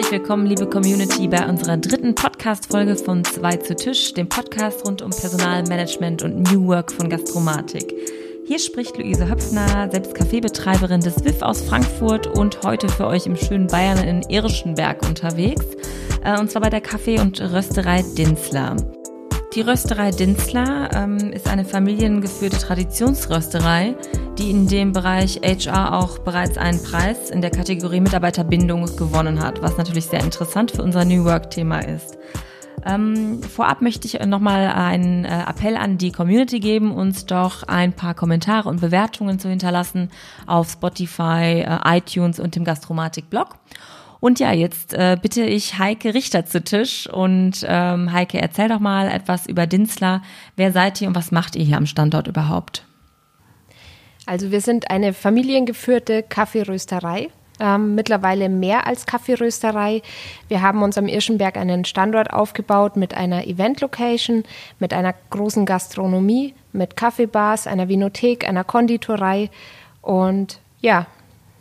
Herzlich willkommen, liebe Community, bei unserer dritten Podcast-Folge von Zwei zu Tisch, dem Podcast rund um Personalmanagement und New Work von Gastromatik. Hier spricht Luise Höpfner, selbst Kaffeebetreiberin des WIF aus Frankfurt und heute für euch im schönen Bayern in Irschenberg unterwegs. Äh, und zwar bei der Kaffee- und Rösterei Dinsler. Die Rösterei Dinsler ähm, ist eine familiengeführte Traditionsrösterei, die in dem Bereich HR auch bereits einen Preis in der Kategorie Mitarbeiterbindung gewonnen hat, was natürlich sehr interessant für unser New Work-Thema ist. Ähm, vorab möchte ich nochmal einen äh, Appell an die Community geben, uns doch ein paar Kommentare und Bewertungen zu hinterlassen auf Spotify, äh, iTunes und dem Gastromatik-Blog. Und ja, jetzt äh, bitte ich Heike Richter zu Tisch. Und ähm, Heike, erzähl doch mal etwas über Dinsler. Wer seid ihr und was macht ihr hier am Standort überhaupt? Also wir sind eine familiengeführte Kaffeerösterei. Ähm, mittlerweile mehr als Kaffeerösterei. Wir haben uns am Irschenberg einen Standort aufgebaut mit einer Event-Location, mit einer großen Gastronomie, mit Kaffeebars, einer Vinothek, einer Konditorei und ja,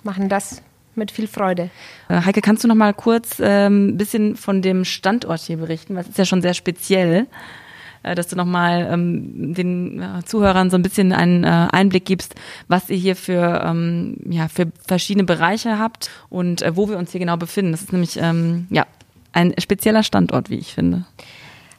machen das mit viel Freude. Äh, Heike, kannst du noch mal kurz ähm, ein bisschen von dem Standort hier berichten? Was ist ja schon sehr speziell, äh, dass du noch mal ähm, den äh, Zuhörern so ein bisschen einen äh, Einblick gibst, was ihr hier für ähm, ja für verschiedene Bereiche habt und äh, wo wir uns hier genau befinden. Das ist nämlich ähm, ja ein spezieller Standort, wie ich finde.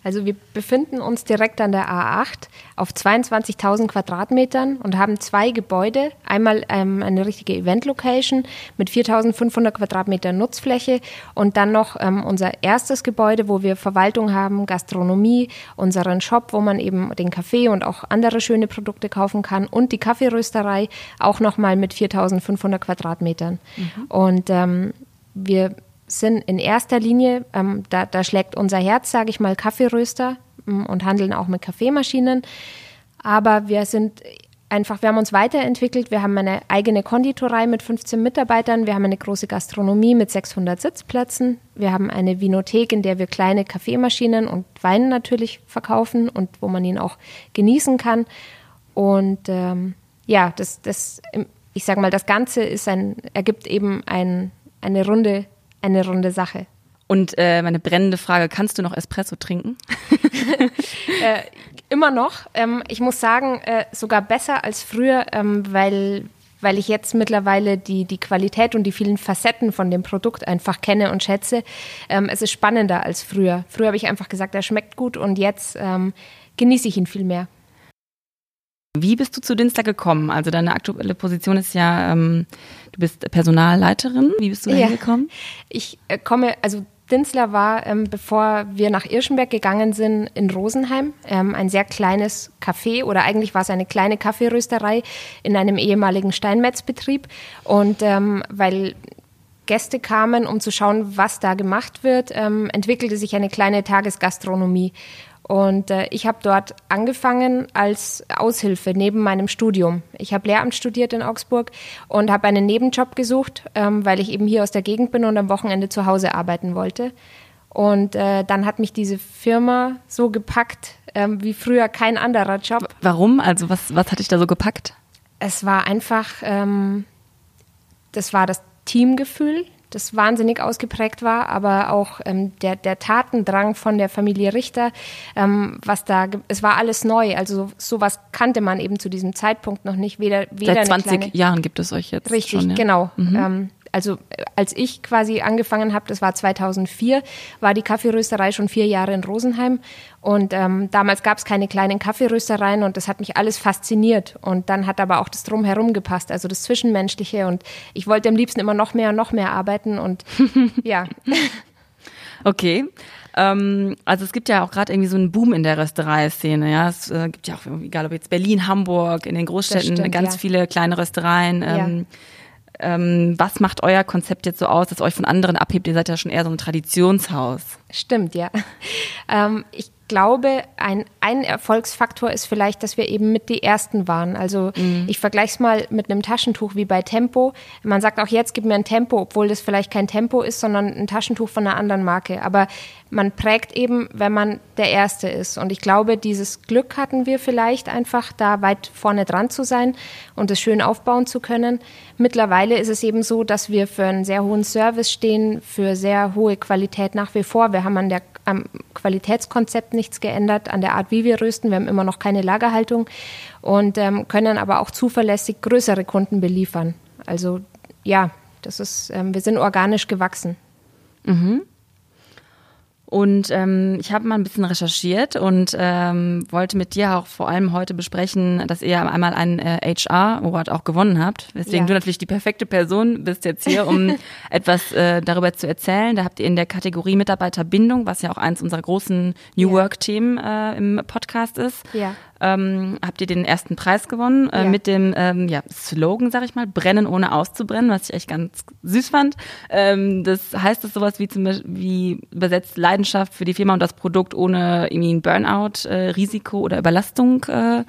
Also wir befinden uns direkt an der A8 auf 22.000 Quadratmetern und haben zwei Gebäude. Einmal ähm, eine richtige Event-Location mit 4.500 Quadratmetern Nutzfläche und dann noch ähm, unser erstes Gebäude, wo wir Verwaltung haben, Gastronomie, unseren Shop, wo man eben den Kaffee und auch andere schöne Produkte kaufen kann und die Kaffeerösterei auch nochmal mit 4.500 Quadratmetern. Mhm. Und ähm, wir sind in erster Linie, ähm, da, da, schlägt unser Herz, sage ich mal, Kaffeeröster ähm, und handeln auch mit Kaffeemaschinen. Aber wir sind einfach, wir haben uns weiterentwickelt. Wir haben eine eigene Konditorei mit 15 Mitarbeitern. Wir haben eine große Gastronomie mit 600 Sitzplätzen. Wir haben eine Vinothek, in der wir kleine Kaffeemaschinen und Wein natürlich verkaufen und wo man ihn auch genießen kann. Und ähm, ja, das, das, ich sage mal, das Ganze ist ein, ergibt eben ein, eine runde eine runde Sache. Und äh, meine brennende Frage, kannst du noch Espresso trinken? äh, immer noch. Ähm, ich muss sagen, äh, sogar besser als früher, ähm, weil, weil ich jetzt mittlerweile die, die Qualität und die vielen Facetten von dem Produkt einfach kenne und schätze. Ähm, es ist spannender als früher. Früher habe ich einfach gesagt, er schmeckt gut und jetzt ähm, genieße ich ihn viel mehr. Wie bist du zu Dinster gekommen? Also deine aktuelle Position ist ja, ähm, du bist Personalleiterin. Wie bist du ja. hingekommen? Ich äh, komme, also Dinsler war, ähm, bevor wir nach Irschenberg gegangen sind, in Rosenheim, ähm, ein sehr kleines Café oder eigentlich war es eine kleine Kaffeerösterei in einem ehemaligen Steinmetzbetrieb. Und ähm, weil Gäste kamen, um zu schauen, was da gemacht wird, ähm, entwickelte sich eine kleine Tagesgastronomie. Und äh, ich habe dort angefangen als Aushilfe neben meinem Studium. Ich habe Lehramt studiert in Augsburg und habe einen Nebenjob gesucht, ähm, weil ich eben hier aus der Gegend bin und am Wochenende zu Hause arbeiten wollte. Und äh, dann hat mich diese Firma so gepackt, ähm, wie früher kein anderer Job. Warum? Also was, was hat dich da so gepackt? Es war einfach, ähm, das war das Teamgefühl, das wahnsinnig ausgeprägt war, aber auch ähm, der, der Tatendrang von der Familie Richter, ähm, was da, es war alles neu. Also sowas kannte man eben zu diesem Zeitpunkt noch nicht. Weder, weder Seit 20 kleine, Jahren gibt es euch jetzt. Richtig, schon, ja? genau. Mhm. Ähm, also als ich quasi angefangen habe, das war 2004, war die Kaffeerösterei schon vier Jahre in Rosenheim. Und ähm, damals gab es keine kleinen Kaffeeröstereien und das hat mich alles fasziniert. Und dann hat aber auch das Drumherum gepasst, also das Zwischenmenschliche. Und ich wollte am liebsten immer noch mehr und noch mehr arbeiten und ja. Okay. Ähm, also es gibt ja auch gerade irgendwie so einen Boom in der Rösterei-Szene. Ja, es äh, gibt ja auch, egal ob jetzt Berlin, Hamburg, in den Großstädten stimmt, ganz ja. viele kleine Röstereien. Ähm, ja ähm, was macht euer Konzept jetzt so aus, das euch von anderen abhebt? Ihr seid ja schon eher so ein Traditionshaus. Stimmt, ja. Ähm, ich glaube, ein, ein Erfolgsfaktor ist vielleicht, dass wir eben mit die Ersten waren. Also mhm. ich vergleiche es mal mit einem Taschentuch wie bei Tempo. Man sagt auch jetzt, gib mir ein Tempo, obwohl das vielleicht kein Tempo ist, sondern ein Taschentuch von einer anderen Marke. Aber man prägt eben, wenn man der Erste ist. Und ich glaube, dieses Glück hatten wir vielleicht einfach, da weit vorne dran zu sein und es schön aufbauen zu können. Mittlerweile ist es eben so, dass wir für einen sehr hohen Service stehen, für sehr hohe Qualität nach wie vor. Wir haben an der am Qualitätskonzept nichts geändert, an der Art, wie wir rösten. Wir haben immer noch keine Lagerhaltung und ähm, können aber auch zuverlässig größere Kunden beliefern. Also ja, das ist, ähm, wir sind organisch gewachsen. Mhm. Und ähm, ich habe mal ein bisschen recherchiert und ähm, wollte mit dir auch vor allem heute besprechen, dass ihr einmal einen äh, HR Award auch gewonnen habt. Deswegen ja. du natürlich die perfekte Person bist jetzt hier, um etwas äh, darüber zu erzählen. Da habt ihr in der Kategorie Mitarbeiterbindung, was ja auch eins unserer großen New ja. Work Themen äh, im Podcast ist, ja ähm, habt ihr den ersten Preis gewonnen äh, ja. mit dem ähm, ja, Slogan, sag ich mal, Brennen ohne auszubrennen, was ich echt ganz süß fand. Ähm, das heißt es sowas wie zum Beispiel wie übersetzt Leidenschaft für die Firma und das Produkt ohne irgendwie ein Burnout, äh, Risiko oder Überlastung. Äh,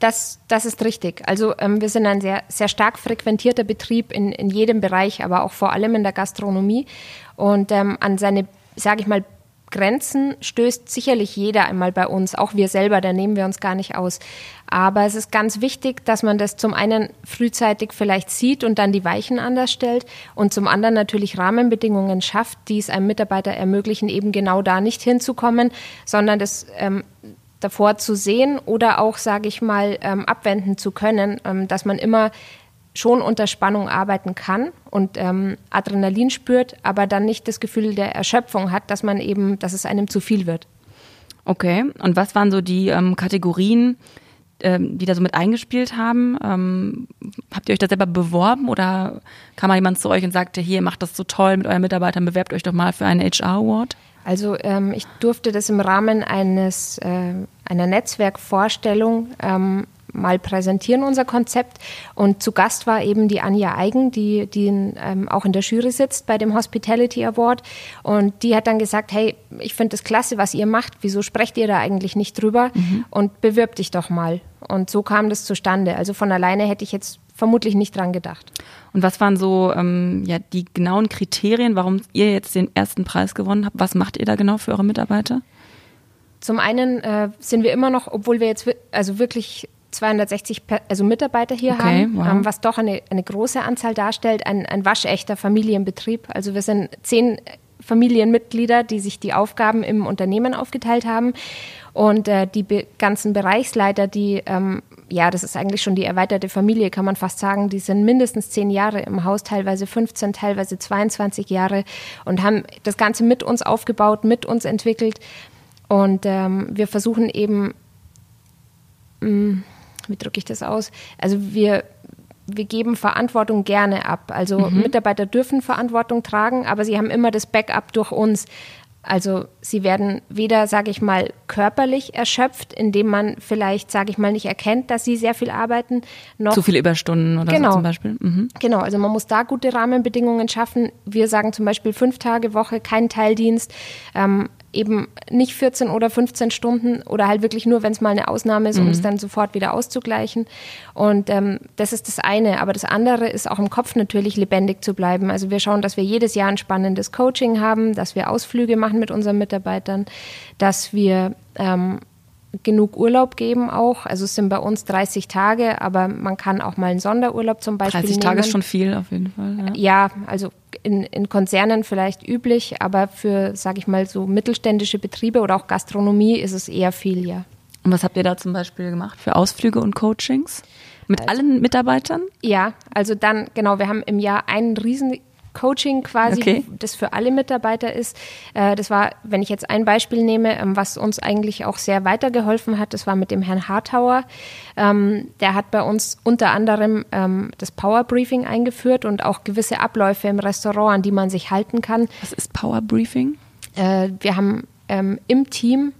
das, das ist richtig. Also ähm, wir sind ein sehr, sehr stark frequentierter Betrieb in, in jedem Bereich, aber auch vor allem in der Gastronomie. Und ähm, an seine, sage ich mal, Grenzen stößt sicherlich jeder einmal bei uns, auch wir selber, da nehmen wir uns gar nicht aus. Aber es ist ganz wichtig, dass man das zum einen frühzeitig vielleicht sieht und dann die Weichen anders stellt und zum anderen natürlich Rahmenbedingungen schafft, die es einem Mitarbeiter ermöglichen, eben genau da nicht hinzukommen, sondern das ähm, davor zu sehen oder auch, sage ich mal, ähm, abwenden zu können, ähm, dass man immer schon unter Spannung arbeiten kann und ähm, Adrenalin spürt, aber dann nicht das Gefühl der Erschöpfung hat, dass man eben, dass es einem zu viel wird. Okay, und was waren so die ähm, Kategorien, ähm, die da so mit eingespielt haben? Ähm, habt ihr euch da selber beworben oder kam mal jemand zu euch und sagte, hier, macht das so toll mit euren Mitarbeitern, bewerbt euch doch mal für einen HR Award? Also ähm, ich durfte das im Rahmen eines äh, einer Netzwerkvorstellung ähm, mal präsentieren, unser Konzept. Und zu Gast war eben die Anja Eigen, die, die ähm, auch in der Jury sitzt bei dem Hospitality Award. Und die hat dann gesagt, hey, ich finde das klasse, was ihr macht. Wieso sprecht ihr da eigentlich nicht drüber? Mhm. Und bewirb dich doch mal. Und so kam das zustande. Also von alleine hätte ich jetzt vermutlich nicht dran gedacht. Und was waren so ähm, ja, die genauen Kriterien, warum ihr jetzt den ersten Preis gewonnen habt? Was macht ihr da genau für eure Mitarbeiter? Zum einen äh, sind wir immer noch, obwohl wir jetzt also wirklich 260 also Mitarbeiter hier okay, haben, wow. ähm, was doch eine, eine große Anzahl darstellt, ein, ein waschechter Familienbetrieb. Also wir sind zehn Familienmitglieder, die sich die Aufgaben im Unternehmen aufgeteilt haben. Und äh, die be ganzen Bereichsleiter, die, ähm, ja, das ist eigentlich schon die erweiterte Familie, kann man fast sagen, die sind mindestens zehn Jahre im Haus, teilweise 15, teilweise 22 Jahre und haben das Ganze mit uns aufgebaut, mit uns entwickelt. Und ähm, wir versuchen eben, mh, mm, wie drücke ich das aus? Also wir, wir geben Verantwortung gerne ab. Also mhm. Mitarbeiter dürfen Verantwortung tragen, aber sie haben immer das Backup durch uns. Also sie werden weder, sage ich mal, körperlich erschöpft, indem man vielleicht, sage ich mal, nicht erkennt, dass sie sehr viel arbeiten. Noch Zu viele Überstunden oder genau, so zum Beispiel. Mhm. Genau, also man muss da gute Rahmenbedingungen schaffen. Wir sagen zum Beispiel fünf Tage Woche, kein Teildienst. Ähm, eben nicht 14 oder 15 Stunden oder halt wirklich nur, wenn es mal eine Ausnahme ist, um mhm. es dann sofort wieder auszugleichen. Und ähm, das ist das eine. Aber das andere ist auch im Kopf natürlich lebendig zu bleiben. Also wir schauen, dass wir jedes Jahr ein spannendes Coaching haben, dass wir Ausflüge machen mit unseren Mitarbeitern, dass wir ähm, genug Urlaub geben auch. Also es sind bei uns 30 Tage, aber man kann auch mal einen Sonderurlaub zum Beispiel 30 nehmen. Tage ist schon viel auf jeden Fall. Ja, ja also in, in Konzernen vielleicht üblich, aber für, sage ich mal, so mittelständische Betriebe oder auch Gastronomie ist es eher viel, ja. Und was habt ihr da zum Beispiel gemacht für Ausflüge und Coachings? Mit also, allen Mitarbeitern? Ja, also dann, genau, wir haben im Jahr einen riesen Coaching quasi, okay. das für alle Mitarbeiter ist. Äh, das war, wenn ich jetzt ein Beispiel nehme, ähm, was uns eigentlich auch sehr weitergeholfen hat, das war mit dem Herrn Hartauer. Ähm, der hat bei uns unter anderem ähm, das Power Briefing eingeführt und auch gewisse Abläufe im Restaurant, an die man sich halten kann. Was ist Power Briefing? Äh, wir haben im Team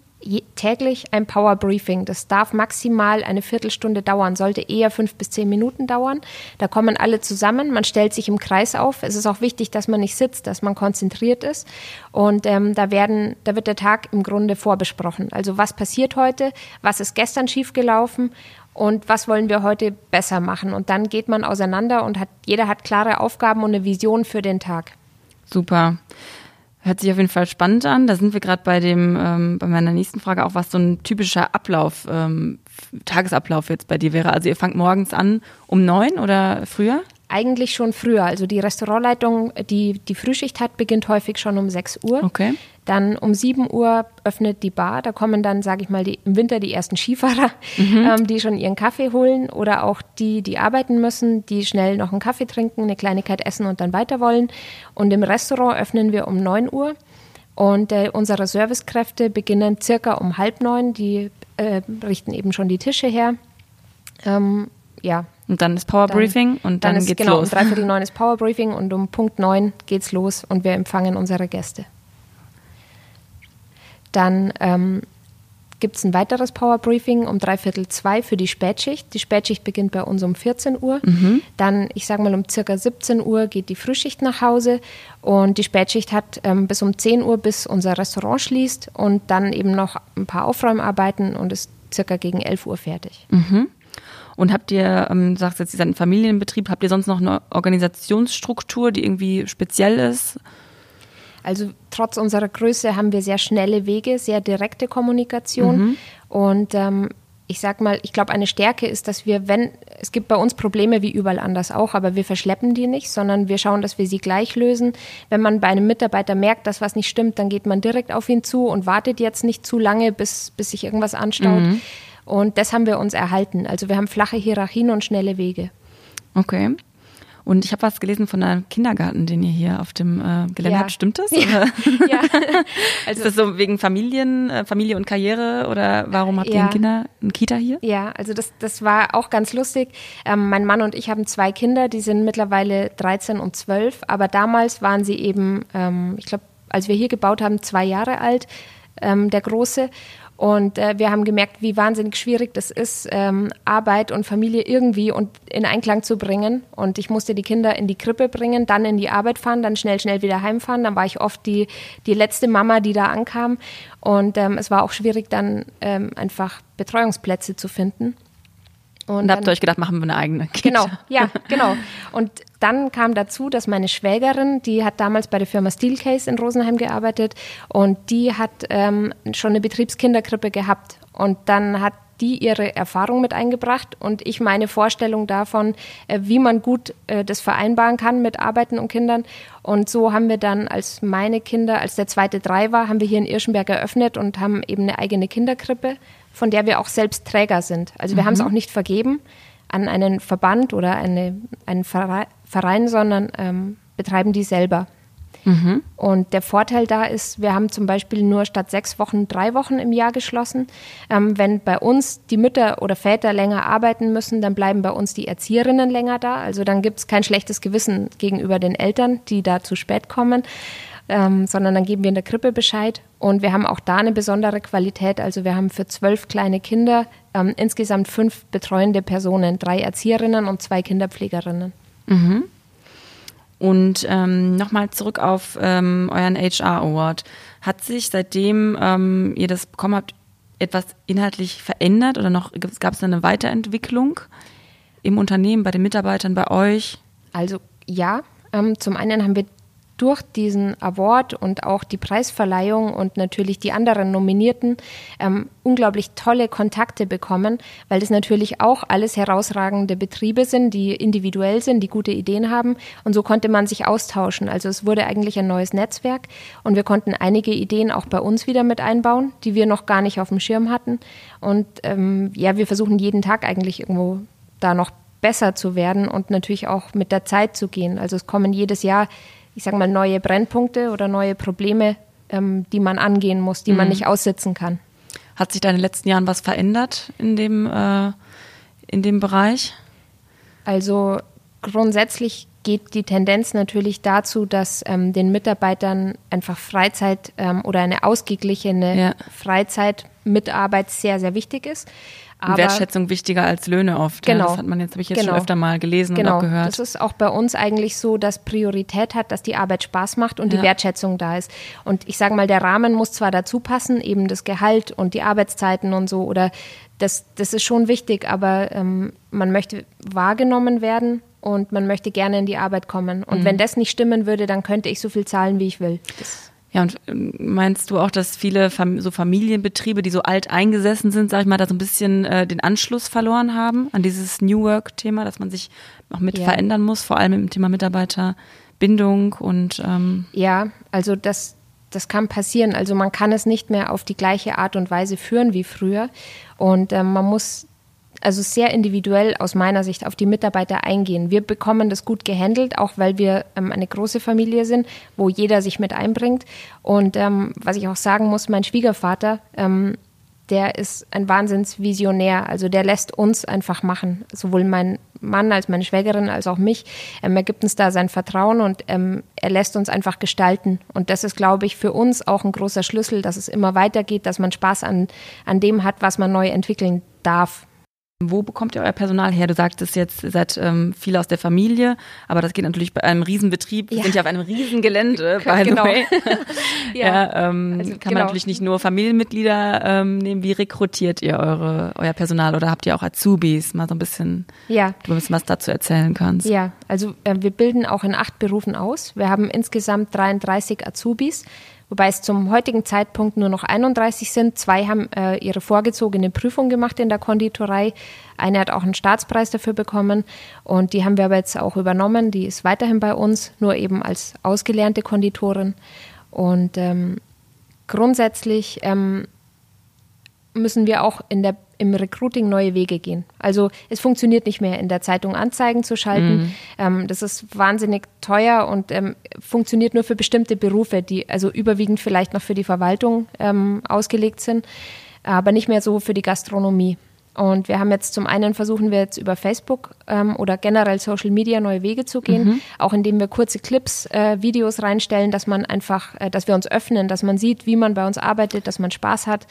täglich ein Power Briefing. Das darf maximal eine Viertelstunde dauern, sollte eher fünf bis zehn Minuten dauern. Da kommen alle zusammen, man stellt sich im Kreis auf. Es ist auch wichtig, dass man nicht sitzt, dass man konzentriert ist. Und ähm, da werden, da wird der Tag im Grunde vorbesprochen. Also was passiert heute, was ist gestern schiefgelaufen und was wollen wir heute besser machen. Und dann geht man auseinander und hat, jeder hat klare Aufgaben und eine Vision für den Tag. Super. Hört sich auf jeden Fall spannend an. Da sind wir gerade bei dem, ähm, bei meiner nächsten Frage auch, was so ein typischer Ablauf, ähm, Tagesablauf jetzt bei dir wäre. Also ihr fangt morgens an um neun oder früher? Eigentlich schon früher. Also die Restaurantleitung, die die Frühschicht hat, beginnt häufig schon um 6 Uhr. Okay. Dann um 7 Uhr öffnet die Bar. Da kommen dann, sage ich mal, die, im Winter die ersten Skifahrer, mhm. ähm, die schon ihren Kaffee holen oder auch die, die arbeiten müssen, die schnell noch einen Kaffee trinken, eine Kleinigkeit essen und dann weiter wollen. Und im Restaurant öffnen wir um 9 Uhr. Und äh, unsere Servicekräfte beginnen circa um halb neun. Die äh, richten eben schon die Tische her. Ähm, ja, und dann ist Power Briefing und dann, dann ist, geht's genau, los. Genau, um dreiviertel neun ist Power Briefing und um Punkt neun geht's los und wir empfangen unsere Gäste. Dann ähm, gibt es ein weiteres Power Briefing um dreiviertel zwei für die Spätschicht. Die Spätschicht beginnt bei uns um 14 Uhr. Mhm. Dann, ich sage mal, um circa 17 Uhr geht die Frühschicht nach Hause und die Spätschicht hat ähm, bis um 10 Uhr, bis unser Restaurant schließt und dann eben noch ein paar Aufräumarbeiten und ist circa gegen 11 Uhr fertig. Mhm. Und habt ihr, ähm, sagst jetzt, ihr seid ein Familienbetrieb, habt ihr sonst noch eine Organisationsstruktur, die irgendwie speziell ist? Also trotz unserer Größe haben wir sehr schnelle Wege, sehr direkte Kommunikation. Mhm. Und ähm, ich sag mal, ich glaube, eine Stärke ist, dass wir, wenn, es gibt bei uns Probleme wie überall anders auch, aber wir verschleppen die nicht, sondern wir schauen, dass wir sie gleich lösen. Wenn man bei einem Mitarbeiter merkt, dass was nicht stimmt, dann geht man direkt auf ihn zu und wartet jetzt nicht zu lange, bis, bis sich irgendwas anstaut. Mhm. Und das haben wir uns erhalten. Also wir haben flache Hierarchien und schnelle Wege. Okay. Und ich habe was gelesen von einem Kindergarten, den ihr hier auf dem äh, Gelände ja. habt. Stimmt das? Ja. ja. Also, ist das so wegen Familien, äh, Familie und Karriere oder warum habt ja. ihr ein Kinder, ein Kita hier? Ja, also das, das war auch ganz lustig. Ähm, mein Mann und ich haben zwei Kinder, die sind mittlerweile 13 und 12, aber damals waren sie eben, ähm, ich glaube, als wir hier gebaut haben, zwei Jahre alt, ähm, der Große. Und äh, wir haben gemerkt, wie wahnsinnig schwierig das ist, ähm, Arbeit und Familie irgendwie und in Einklang zu bringen. Und ich musste die Kinder in die Krippe bringen, dann in die Arbeit fahren, dann schnell, schnell wieder heimfahren. Dann war ich oft die, die letzte Mama, die da ankam. Und ähm, es war auch schwierig, dann ähm, einfach Betreuungsplätze zu finden. Und, und habt ihr euch gedacht, machen wir eine eigene Kita. Genau, ja, genau. Und dann kam dazu, dass meine Schwägerin, die hat damals bei der Firma Steelcase in Rosenheim gearbeitet und die hat ähm, schon eine Betriebskinderkrippe gehabt. Und dann hat die ihre Erfahrung mit eingebracht und ich meine Vorstellung davon, äh, wie man gut äh, das vereinbaren kann mit Arbeiten und Kindern. Und so haben wir dann, als meine Kinder, als der zweite drei war, haben wir hier in Irschenberg eröffnet und haben eben eine eigene Kinderkrippe von der wir auch selbst Träger sind. Also wir mhm. haben es auch nicht vergeben an einen Verband oder eine, einen Verein, sondern ähm, betreiben die selber. Mhm. Und der Vorteil da ist, wir haben zum Beispiel nur statt sechs Wochen drei Wochen im Jahr geschlossen. Ähm, wenn bei uns die Mütter oder Väter länger arbeiten müssen, dann bleiben bei uns die Erzieherinnen länger da. Also dann gibt es kein schlechtes Gewissen gegenüber den Eltern, die da zu spät kommen ähm, sondern dann geben wir in der Krippe Bescheid. Und wir haben auch da eine besondere Qualität. Also wir haben für zwölf kleine Kinder ähm, insgesamt fünf betreuende Personen, drei Erzieherinnen und zwei Kinderpflegerinnen. Mhm. Und ähm, nochmal zurück auf ähm, euren HR Award. Hat sich seitdem ähm, ihr das bekommen habt, etwas inhaltlich verändert oder noch gab es eine Weiterentwicklung im Unternehmen, bei den Mitarbeitern, bei euch? Also ja, ähm, zum einen haben wir durch diesen Award und auch die Preisverleihung und natürlich die anderen Nominierten ähm, unglaublich tolle Kontakte bekommen, weil das natürlich auch alles herausragende Betriebe sind, die individuell sind, die gute Ideen haben. Und so konnte man sich austauschen. Also es wurde eigentlich ein neues Netzwerk und wir konnten einige Ideen auch bei uns wieder mit einbauen, die wir noch gar nicht auf dem Schirm hatten. Und ähm, ja, wir versuchen jeden Tag eigentlich irgendwo da noch besser zu werden und natürlich auch mit der Zeit zu gehen. Also es kommen jedes Jahr ich sage mal, neue Brennpunkte oder neue Probleme, ähm, die man angehen muss, die mhm. man nicht aussitzen kann. Hat sich da in den letzten Jahren was verändert in dem, äh, in dem Bereich? Also grundsätzlich geht die Tendenz natürlich dazu, dass ähm, den Mitarbeitern einfach Freizeit ähm, oder eine ausgeglichene ja. Freizeit Mitarbeit sehr, sehr wichtig ist. Aber Wertschätzung wichtiger als Löhne oft. Genau. Ja, das hat man jetzt, habe ich jetzt genau. schon öfter mal gelesen genau. und auch gehört. Das ist auch bei uns eigentlich so, dass Priorität hat, dass die Arbeit Spaß macht und ja. die Wertschätzung da ist. Und ich sage mal, der Rahmen muss zwar dazu passen, eben das Gehalt und die Arbeitszeiten und so, oder das, das ist schon wichtig, aber ähm, man möchte wahrgenommen werden und man möchte gerne in die Arbeit kommen. Und mhm. wenn das nicht stimmen würde, dann könnte ich so viel zahlen, wie ich will. Das ja, und ähm, meinst du auch, dass viele Fam so Familienbetriebe, die so alt eingesessen sind, sag ich mal, da so ein bisschen äh, den Anschluss verloren haben an dieses New Work-Thema, dass man sich auch mit ja. verändern muss, vor allem im Thema Mitarbeiterbindung und ähm Ja, also das, das kann passieren. Also man kann es nicht mehr auf die gleiche Art und Weise führen wie früher. Und ähm, man muss also sehr individuell aus meiner Sicht auf die Mitarbeiter eingehen. Wir bekommen das gut gehandelt, auch weil wir ähm, eine große Familie sind, wo jeder sich mit einbringt. Und ähm, was ich auch sagen muss, mein Schwiegervater, ähm, der ist ein Wahnsinnsvisionär. Also der lässt uns einfach machen. Sowohl mein Mann als meine Schwägerin als auch mich. Ähm, er gibt uns da sein Vertrauen und ähm, er lässt uns einfach gestalten. Und das ist, glaube ich, für uns auch ein großer Schlüssel, dass es immer weitergeht, dass man Spaß an, an dem hat, was man neu entwickeln darf. Wo bekommt ihr euer Personal her? Du sagtest jetzt, ihr seid ähm, viele aus der Familie, aber das geht natürlich bei einem Riesenbetrieb. Wir ja. sind ja auf einem Riesengelände, by genau. the way. ja, ja ähm, also, kann genau. man natürlich nicht nur Familienmitglieder ähm, nehmen. Wie rekrutiert ihr eure, euer Personal oder habt ihr auch Azubis? Mal so ein bisschen, ja. du ein bisschen was dazu erzählen kannst. Ja, also äh, wir bilden auch in acht Berufen aus. Wir haben insgesamt 33 Azubis wobei es zum heutigen Zeitpunkt nur noch 31 sind. Zwei haben äh, ihre vorgezogene Prüfung gemacht in der Konditorei. Eine hat auch einen Staatspreis dafür bekommen und die haben wir aber jetzt auch übernommen. Die ist weiterhin bei uns, nur eben als ausgelernte Konditorin. Und ähm, grundsätzlich ähm, müssen wir auch in der im Recruiting neue Wege gehen. Also es funktioniert nicht mehr, in der Zeitung Anzeigen zu schalten. Mhm. Ähm, das ist wahnsinnig teuer und ähm, funktioniert nur für bestimmte Berufe, die also überwiegend vielleicht noch für die Verwaltung ähm, ausgelegt sind, aber nicht mehr so für die Gastronomie. Und wir haben jetzt zum einen versuchen wir jetzt über Facebook ähm, oder generell Social Media neue Wege zu gehen, mhm. auch indem wir kurze Clips, äh, Videos reinstellen, dass man einfach, äh, dass wir uns öffnen, dass man sieht, wie man bei uns arbeitet, dass man Spaß hat,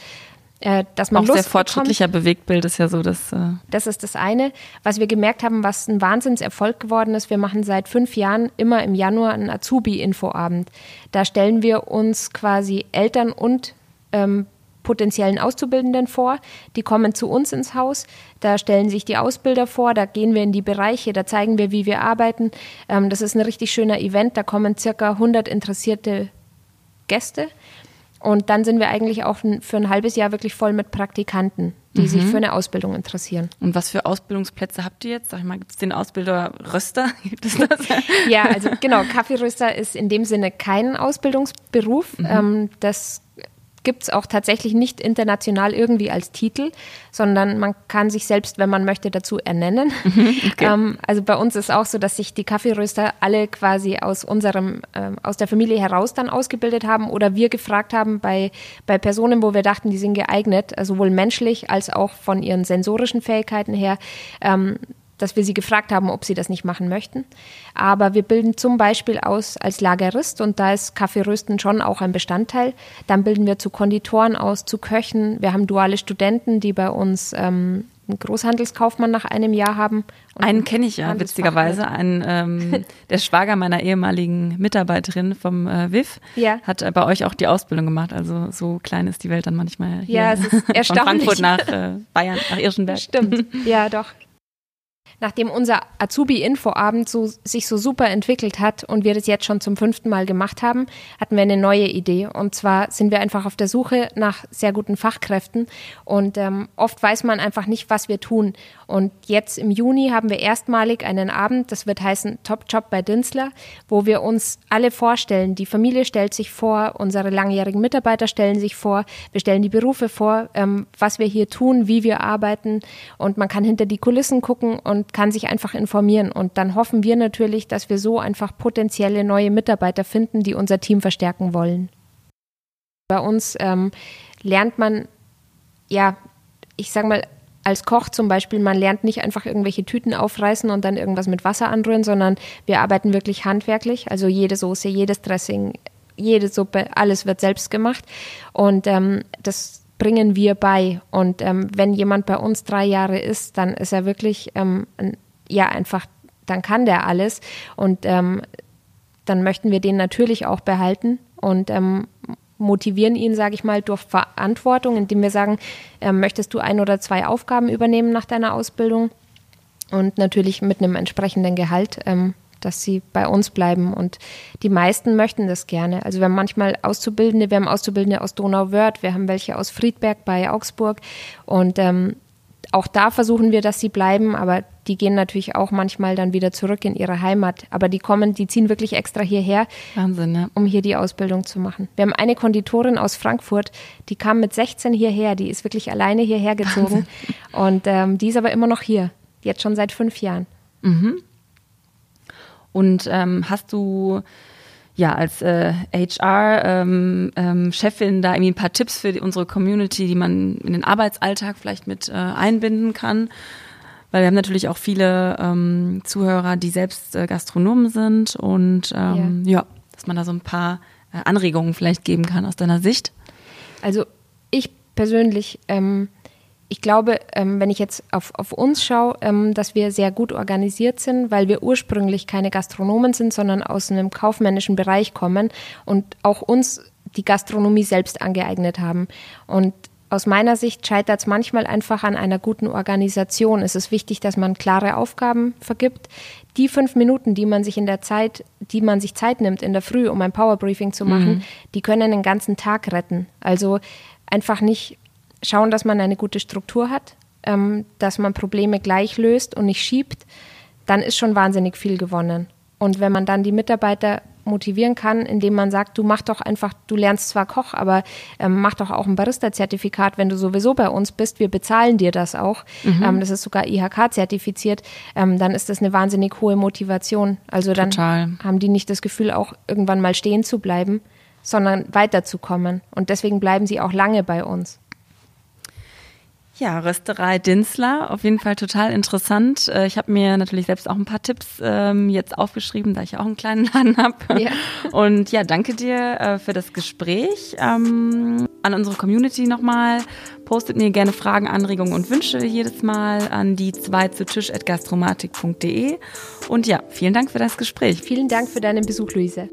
äh, dass man auch Lust sehr fortschrittlicher bekommt. Bewegtbild ist ja so, dass äh das ist das eine, was wir gemerkt haben, was ein Wahnsinnserfolg geworden ist. Wir machen seit fünf Jahren immer im Januar einen Azubi-Infoabend. Da stellen wir uns quasi Eltern und ähm, potenziellen Auszubildenden vor. Die kommen zu uns ins Haus, da stellen sich die Ausbilder vor, da gehen wir in die Bereiche, da zeigen wir, wie wir arbeiten. Ähm, das ist ein richtig schöner Event, da kommen circa 100 interessierte Gäste. Und dann sind wir eigentlich auch für ein halbes Jahr wirklich voll mit Praktikanten, die mhm. sich für eine Ausbildung interessieren. Und was für Ausbildungsplätze habt ihr jetzt? Sag ich mal, gibt es den Ausbilder Röster? Gibt es das? ja, also genau, Kaffeeröster ist in dem Sinne kein Ausbildungsberuf. Mhm. Ähm, das gibt es auch tatsächlich nicht international irgendwie als Titel, sondern man kann sich selbst, wenn man möchte, dazu ernennen. Mhm, okay. Ähm, also bei uns ist auch so, dass sich die Kaffeeröster alle quasi aus unserem, äh, aus der Familie heraus dann ausgebildet haben oder wir gefragt haben bei, bei Personen, wo wir dachten, die sind geeignet, also sowohl menschlich als auch von ihren sensorischen Fähigkeiten her, ähm, dass wir sie gefragt haben, ob sie das nicht machen möchten. Aber wir bilden zum Beispiel aus als Lagerist und da ist Kaffeerösten schon auch ein Bestandteil. Dann bilden wir zu Konditoren aus, zu Köchen. Wir haben duale Studenten, die bei uns ähm, einen Großhandelskaufmann nach einem Jahr haben. Einen kenne ich ja, witzigerweise. Ein, ähm, der Schwager meiner ehemaligen Mitarbeiterin vom äh, WIF ja. hat äh, bei euch auch die Ausbildung gemacht. Also so klein ist die Welt dann manchmal hier. Ja, es ist erstaunlich. Von Frankfurt nach äh, Bayern, nach Irschenberg. Stimmt, ja doch nachdem unser Azubi-Infoabend so, sich so super entwickelt hat und wir das jetzt schon zum fünften Mal gemacht haben, hatten wir eine neue Idee. Und zwar sind wir einfach auf der Suche nach sehr guten Fachkräften. Und ähm, oft weiß man einfach nicht, was wir tun. Und jetzt im Juni haben wir erstmalig einen Abend, das wird heißen Top Job bei Dinsler, wo wir uns alle vorstellen. Die Familie stellt sich vor, unsere langjährigen Mitarbeiter stellen sich vor, wir stellen die Berufe vor, ähm, was wir hier tun, wie wir arbeiten. Und man kann hinter die Kulissen gucken und kann sich einfach informieren. Und dann hoffen wir natürlich, dass wir so einfach potenzielle neue Mitarbeiter finden, die unser Team verstärken wollen. Bei uns ähm, lernt man, ja, ich sage mal, als Koch zum Beispiel, man lernt nicht einfach irgendwelche Tüten aufreißen und dann irgendwas mit Wasser anrühren, sondern wir arbeiten wirklich handwerklich. Also jede Soße, jedes Dressing, jede Suppe, alles wird selbst gemacht. Und ähm, das bringen wir bei. Und ähm, wenn jemand bei uns drei Jahre ist, dann ist er wirklich, ähm, ja, einfach, dann kann der alles. Und ähm, dann möchten wir den natürlich auch behalten und ähm, motivieren ihn, sage ich mal, durch Verantwortung, indem wir sagen, ähm, möchtest du ein oder zwei Aufgaben übernehmen nach deiner Ausbildung? Und natürlich mit einem entsprechenden Gehalt, ähm, dass sie bei uns bleiben. Und die meisten möchten das gerne. Also wir haben manchmal Auszubildende, wir haben Auszubildende aus Donauwörth, wir haben welche aus Friedberg bei Augsburg. Und ähm, auch da versuchen wir, dass sie bleiben, aber die gehen natürlich auch manchmal dann wieder zurück in ihre Heimat. Aber die kommen, die ziehen wirklich extra hierher, Wahnsinn, ja. um hier die Ausbildung zu machen. Wir haben eine Konditorin aus Frankfurt, die kam mit 16 hierher, die ist wirklich alleine hierher gezogen und ähm, die ist aber immer noch hier, jetzt schon seit fünf Jahren. Mhm. Und ähm, hast du ja, als äh, HR-Chefin ähm, ähm, da irgendwie ein paar Tipps für die, unsere Community, die man in den Arbeitsalltag vielleicht mit äh, einbinden kann. Weil wir haben natürlich auch viele ähm, Zuhörer, die selbst äh, Gastronomen sind und ähm, ja. ja. dass man da so ein paar äh, Anregungen vielleicht geben kann aus deiner Sicht. Also ich persönlich ähm, ich glaube, ähm, wenn ich jetzt auf, auf uns schaue, ähm, dass wir sehr gut organisiert sind, weil wir ursprünglich keine Gastronomen sind, sondern aus einem kaufmännischen Bereich kommen und auch uns die Gastronomie selbst angeeignet haben. Und aus meiner Sicht scheitert es manchmal einfach an einer guten Organisation. Es ist wichtig, dass man klare Aufgaben vergibt. Die fünf Minuten, die man sich in der Zeit, die man sich Zeit nimmt in der Früh, um ein Powerbriefing zu machen, mhm. die können den ganzen Tag retten. Also einfach nicht schauen, dass man eine gute Struktur hat, ähm, dass man Probleme gleich löst und nicht schiebt, dann ist schon wahnsinnig viel gewonnen. Und wenn man dann die Mitarbeiter motivieren kann, indem man sagt, du mach doch einfach, du lernst zwar Koch, aber ähm, mach doch auch ein Barista-Zertifikat, wenn du sowieso bei uns bist, wir bezahlen dir das auch. Mhm. Ähm, das ist sogar IHK-zertifiziert, ähm, dann ist das eine wahnsinnig hohe Motivation. Also dann Total. haben die nicht das Gefühl, auch irgendwann mal stehen zu bleiben, sondern weiterzukommen. Und deswegen bleiben sie auch lange bei uns. Ja, Rösterei Dinsler, auf jeden Fall total interessant. Äh, ich habe mir natürlich selbst auch ein paar Tipps ähm, jetzt aufgeschrieben, da ich auch einen kleinen Laden habe. Ja. Und ja, danke dir äh, für das Gespräch. Ähm, an unsere Community nochmal. Postet mir gerne Fragen, Anregungen und Wünsche jedes Mal an die zwei zu Tisch at gastromatik.de. Und ja, vielen Dank für das Gespräch. Vielen Dank für deinen Besuch, Luise.